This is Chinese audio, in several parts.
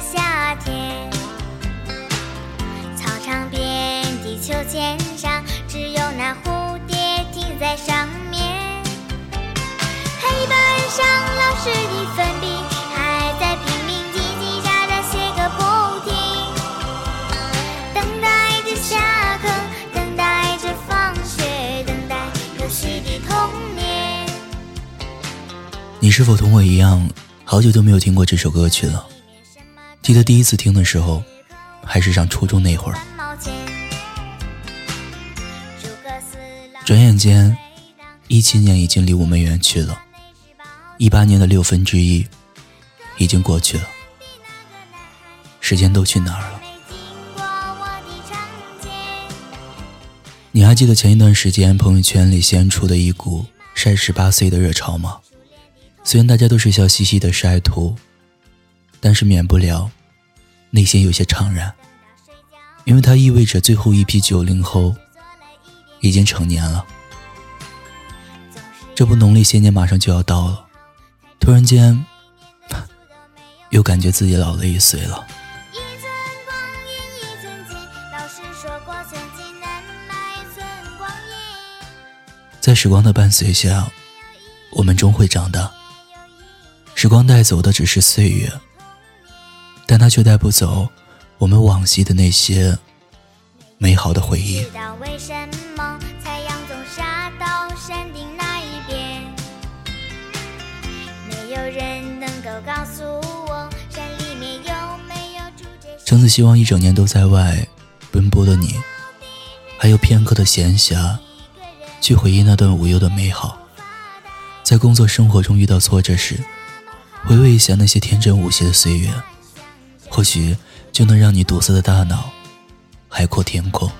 夏天。操场边地秋千上，只有那蝴蝶停在上面。黑板上老师的粉笔还在拼命叽叽喳喳写个不停，等待着下课，等待着放学，等待游戏的童年。你是否同我一样，好久都没有听过这首歌曲了？记得第一次听的时候，还是上初中那会儿。转眼间，一七年已经离我们远去了，一八年的六分之一已经过去了，时间都去哪儿了？你还记得前一段时间朋友圈里掀出的一股晒十八岁的热潮吗？虽然大家都是笑嘻嘻的晒图，但是免不了内心有些怅然，因为它意味着最后一批九零后已经成年了。这不，农历新年马上就要到了，突然间 又感觉自己老了一岁了。在时光的伴随下，我们终会长大。时光带走的只是岁月，但它却带不走我们往昔的那些美好的回忆。橙子希望一整年都在外奔波的你，还有片刻的闲暇，去回忆那段无忧的美好。在工作生活中遇到挫折时。回味一下那些天真无邪的岁月，或许就能让你堵塞的大脑海阔天空。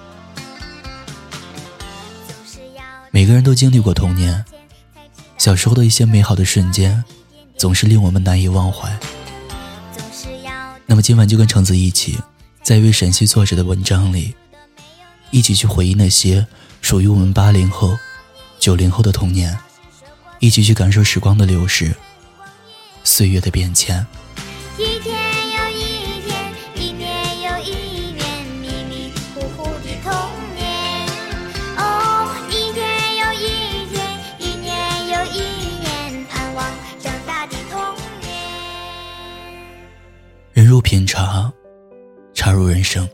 每个人都经历过童年，小时候的一些美好的瞬间，总是令我们难以忘怀。那么今晚就跟橙子一起，在一位陕西作者的文章里，一起去回忆那些属于我们八零后、九零后的童年，一起去感受时光的流逝。岁月的变迁。一天品茶，茶入人生。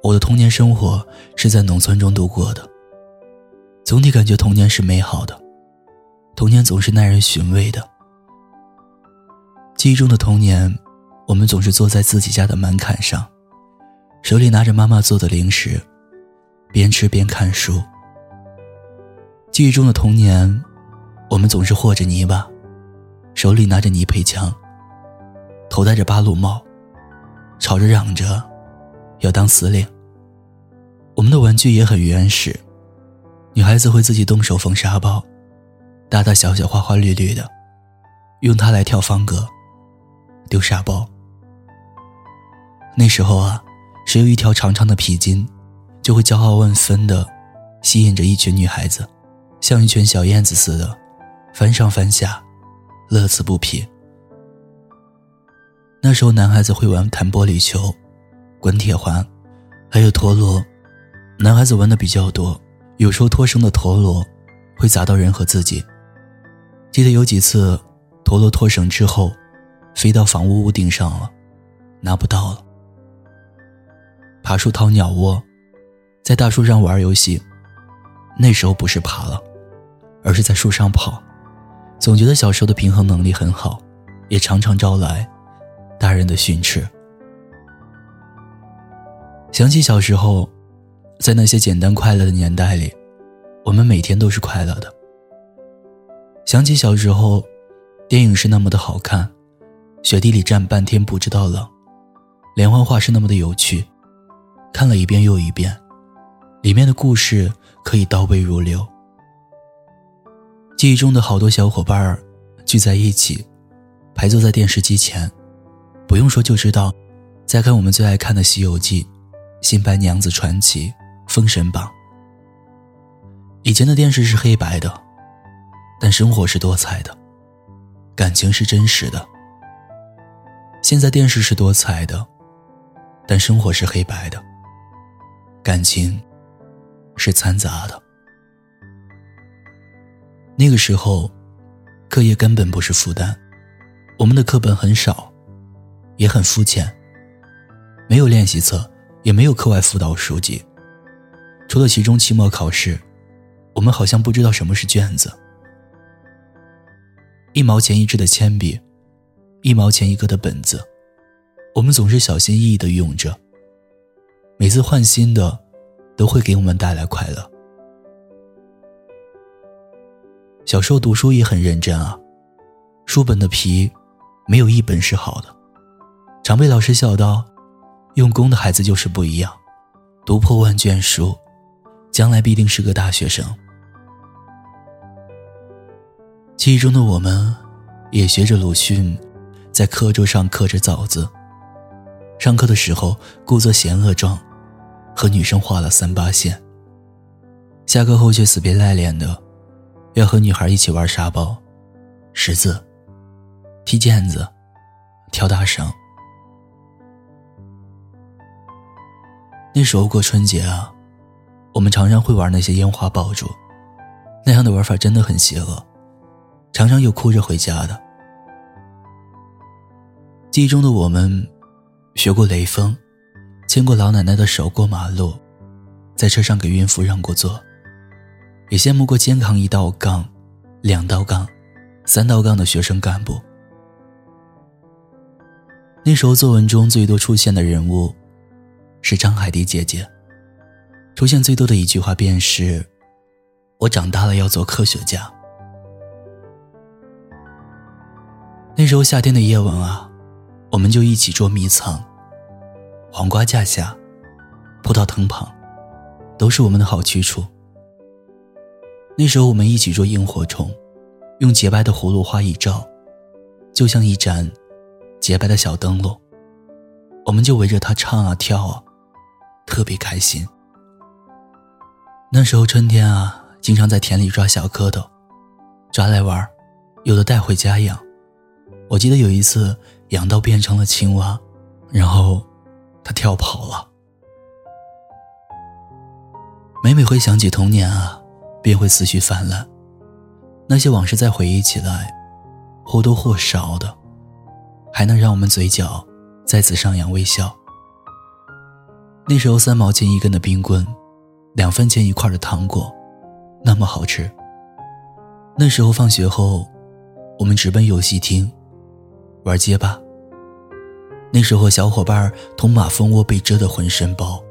我的童年生活是在农村中度过的，总体感觉童年是美好的，童年总是耐人寻味的。记忆中的童年，我们总是坐在自己家的门槛上，手里拿着妈妈做的零食，边吃边看书。记忆中的童年，我们总是和着泥巴，手里拿着泥配枪，头戴着八路帽，吵着嚷着要当司令。我们的玩具也很原始，女孩子会自己动手缝沙包，大大小小、花花绿绿的，用它来跳方格。丢沙包。那时候啊，谁有一条长长的皮筋，就会骄傲万分的吸引着一群女孩子，像一群小燕子似的，翻上翻下，乐此不疲。那时候，男孩子会玩弹玻璃球、滚铁环，还有陀螺。男孩子玩的比较多，有时候脱绳的陀螺会砸到人和自己。记得有几次，陀螺脱绳之后。飞到房屋屋顶上了，拿不到了。爬树掏鸟窝，在大树上玩游戏，那时候不是爬了，而是在树上跑。总觉得小时候的平衡能力很好，也常常招来大人的训斥。想起小时候，在那些简单快乐的年代里，我们每天都是快乐的。想起小时候，电影是那么的好看。雪地里站半天不知道冷，连环画是那么的有趣，看了一遍又一遍，里面的故事可以倒背如流。记忆中的好多小伙伴儿聚在一起，排坐在电视机前，不用说就知道，在看我们最爱看的《西游记》《新白娘子传奇》《封神榜》。以前的电视是黑白的，但生活是多彩的，感情是真实的。现在电视是多彩的，但生活是黑白的，感情是掺杂的。那个时候，课业根本不是负担，我们的课本很少，也很肤浅，没有练习册，也没有课外辅导书籍，除了期中、期末考试，我们好像不知道什么是卷子。一毛钱一支的铅笔，一毛钱一个的本子，我们总是小心翼翼的用着。每次换新的，都会给我们带来快乐。小时候读书也很认真啊，书本的皮没有一本是好的，常被老师笑道：“用功的孩子就是不一样，读破万卷书，将来必定是个大学生。”记忆中的我们，也学着鲁迅，在课桌上刻着枣子。上课的时候故作嫌恶状，和女生画了三八线。下课后却死皮赖脸的。要和女孩一起玩沙包、识字、踢毽子、跳大绳。那时候过春节啊，我们常常会玩那些烟花爆竹，那样的玩法真的很邪恶，常常有哭着回家的。记忆中的我们，学过雷锋，牵过老奶奶的手过马路，在车上给孕妇让过座。也羡慕过肩扛一道杠、两道杠、三道杠的学生干部。那时候作文中最多出现的人物是张海迪姐姐，出现最多的一句话便是：“我长大了要做科学家。”那时候夏天的夜晚啊，我们就一起捉迷藏，黄瓜架下、葡萄藤旁，都是我们的好去处。那时候我们一起捉萤火虫，用洁白的葫芦花一照，就像一盏洁白的小灯笼。我们就围着它唱啊跳啊，特别开心。那时候春天啊，经常在田里抓小蝌蚪，抓来玩，有的带回家养。我记得有一次养到变成了青蛙，然后它跳跑了。每每回想起童年啊。便会思绪泛滥，那些往事再回忆起来，或多或少的，还能让我们嘴角再次上扬微笑。那时候三毛钱一根的冰棍，两分钱一块的糖果，那么好吃。那时候放学后，我们直奔游戏厅，玩街霸。那时候小伙伴同马蜂窝被蛰得浑身包。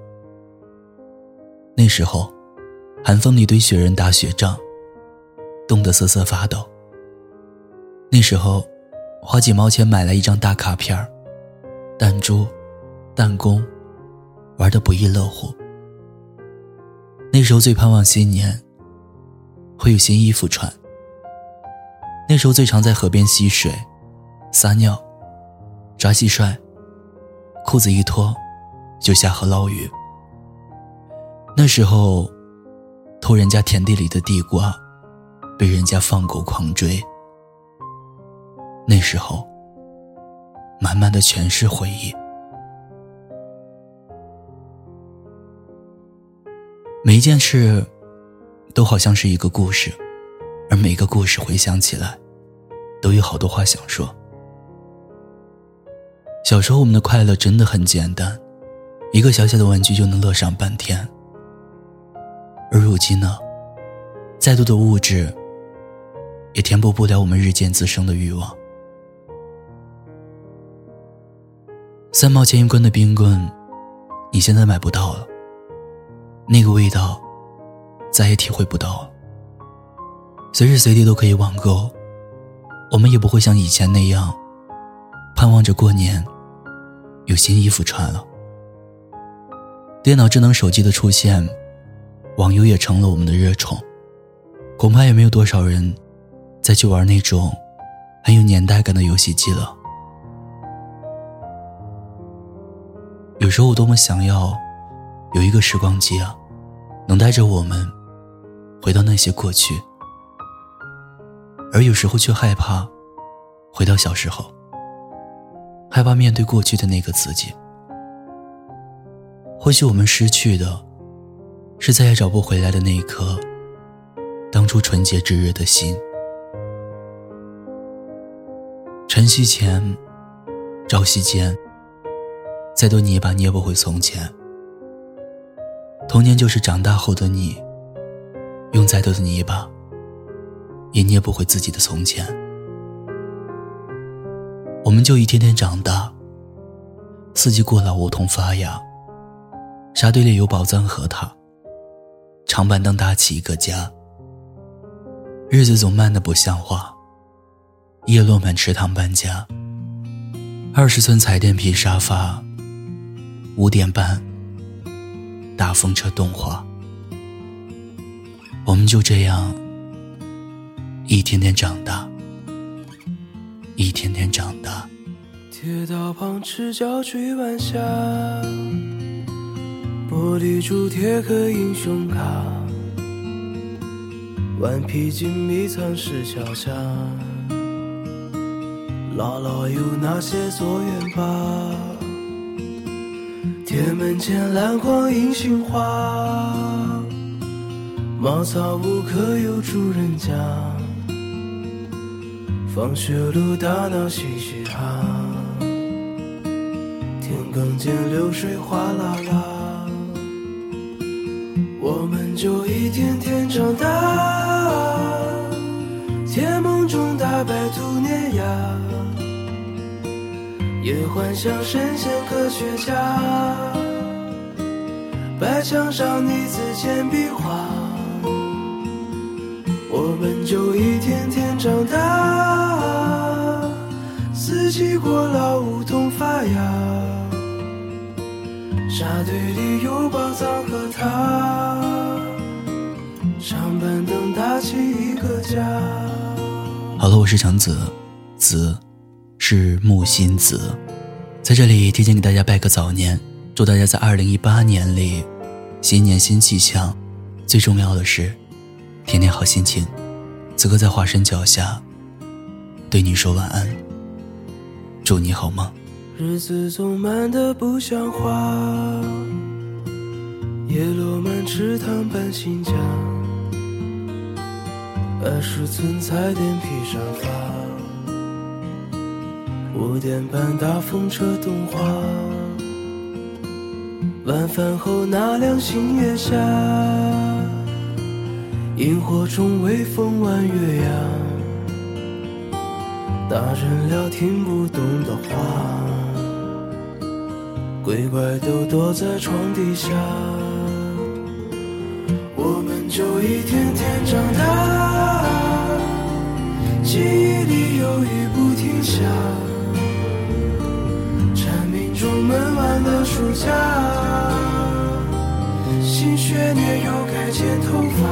那时候。寒风里堆雪人打雪仗，冻得瑟瑟发抖。那时候，花几毛钱买来一张大卡片弹珠、弹弓，玩得不亦乐乎。那时候最盼望新年，会有新衣服穿。那时候最常在河边嬉水、撒尿、抓蟋蟀，裤子一脱，就下河捞鱼。那时候。偷人家田地里的地瓜，被人家放狗狂追。那时候，满满的全是回忆。每一件事，都好像是一个故事，而每个故事回想起来，都有好多话想说。小时候，我们的快乐真的很简单，一个小小的玩具就能乐上半天。而如今呢，再多的物质也填补不了我们日渐滋生的欲望。三毛钱一根的冰棍，你现在买不到了。那个味道，再也体会不到。随时随地都可以网购，我们也不会像以前那样，盼望着过年有新衣服穿了。电脑智能手机的出现。网游也成了我们的热宠，恐怕也没有多少人再去玩那种很有年代感的游戏机了。有时候我多么想要有一个时光机啊，能带着我们回到那些过去，而有时候却害怕回到小时候，害怕面对过去的那个自己。或许我们失去的，是再也找不回来的那一颗当初纯洁炙热的心。晨曦前，朝夕间，再多泥巴捏不回从前。童年就是长大后的你，用再多的泥巴，也捏不回自己的从前。我们就一天天长大，四季过老，梧桐发芽。沙堆里有宝藏和他，长板凳搭起一个家。日子总慢得不像话，叶落满池塘搬家。二十寸彩电皮沙发，五点半大风车动画。我们就这样一天天长大，一天天长大。铁道旁赤脚追晚霞。玻璃珠贴个英雄卡，顽皮筋迷藏石桥下，姥姥有那些作业本？铁门前篮筐银杏花，茅草屋可有住人家？放学路打闹嘻嘻哈，田埂间流水哗啦啦。我们就一天天长大，甜梦中大白兔碾压，也幻想神仙科学家。白墙上你字简笔画，我们就一天天长大，四季过老梧桐发芽。沙堆里有宝藏和他，长板凳搭起一个家。好了，我是橙子，子是木心子，在这里提前给大家拜个早年，祝大家在二零一八年里新年新气象，最重要的是天天好心情。此刻在华山脚下，对你说晚安，祝你好梦。日子总慢得不像话，叶落满池塘搬新家，二十寸彩电皮沙发，五点半大风车动画，晚饭后那凉星月下，萤火虫微风弯月牙，大人聊听不懂的话。鬼怪都躲在床底下，我们就一天天长大，记忆里有雨不停下，出门玩了暑假，新学年又该剪头发，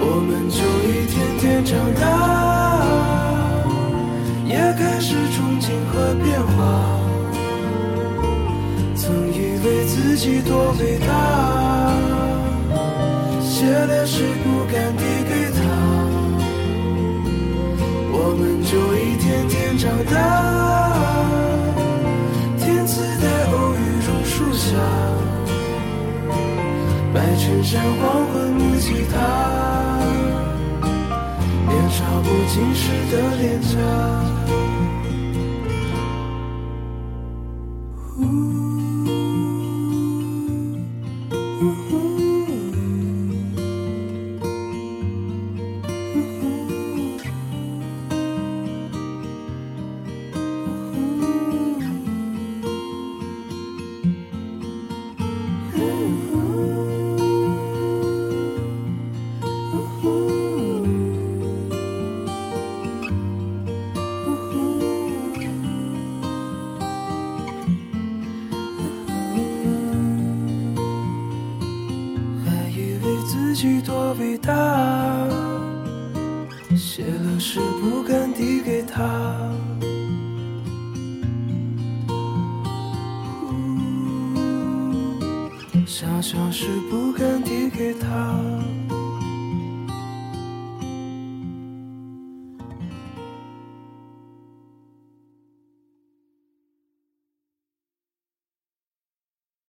我们就一天天长大，也开始憧憬和变化。曾以为自己多伟大，写了诗不敢递给他，我们就一天天长大。白衬衫黄昏木吉他，年少不经事的脸颊。己多伟大，写了诗不敢递给他，想象是不敢递给他。